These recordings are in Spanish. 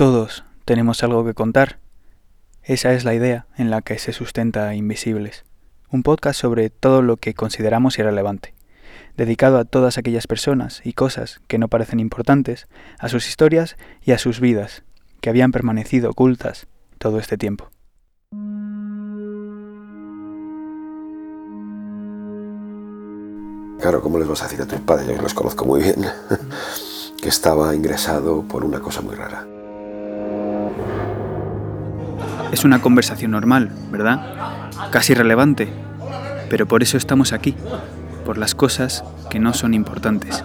Todos tenemos algo que contar. Esa es la idea en la que se sustenta Invisibles, un podcast sobre todo lo que consideramos irrelevante, dedicado a todas aquellas personas y cosas que no parecen importantes, a sus historias y a sus vidas, que habían permanecido ocultas todo este tiempo. Claro, ¿cómo les vas a decir a tus padres? Yo los conozco muy bien. que estaba ingresado por una cosa muy rara. Es una conversación normal, ¿verdad? Casi irrelevante. Pero por eso estamos aquí. Por las cosas que no son importantes.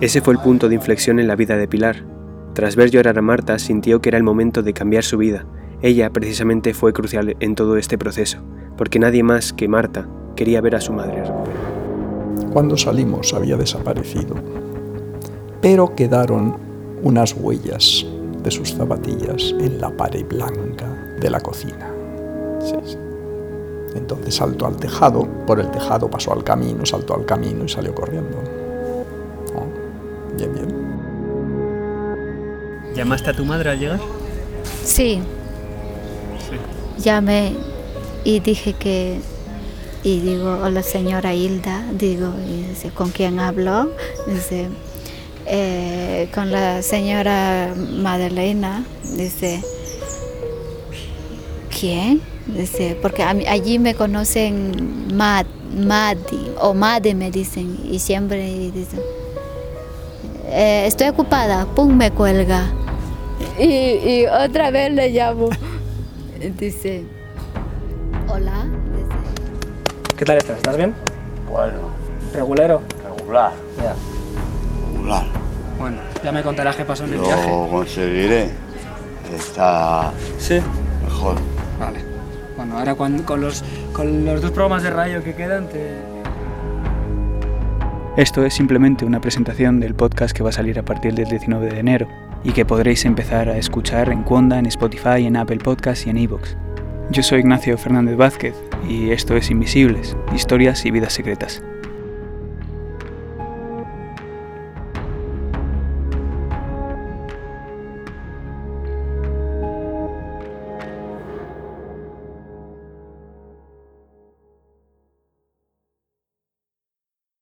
Ese fue el punto de inflexión en la vida de Pilar. Tras ver llorar a Marta, sintió que era el momento de cambiar su vida. Ella precisamente fue crucial en todo este proceso, porque nadie más que Marta quería ver a su madre Cuando salimos había desaparecido, pero quedaron unas huellas de sus zapatillas en la pared blanca de la cocina. Entonces saltó al tejado, por el tejado pasó al camino, saltó al camino y salió corriendo. Bien, bien. ¿Llamaste a tu madre al llegar? Sí. sí. Llamé y dije que y digo hola señora Hilda digo dice, con quién hablo dice eh, con la señora Madalena dice quién dice porque allí me conocen Mad Madi o Made me dicen y siempre dicen eh, estoy ocupada pum me cuelga y, y otra vez le llamo dice Hola. ¿Qué tal estás? ¿Estás bien? Bueno. ¿Regulero? Regular. Ya. Regular. Bueno, ya me contarás qué pasó en el Lo viaje. Lo conseguiré. Está ¿Sí? mejor. Vale. Bueno, ahora con, con, los, con los dos programas de radio que quedan te... Esto es simplemente una presentación del podcast que va a salir a partir del 19 de enero y que podréis empezar a escuchar en Conda, en Spotify, en Apple Podcasts y en iVoox. Yo soy Ignacio Fernández Vázquez y esto es Invisibles, Historias y Vidas Secretas.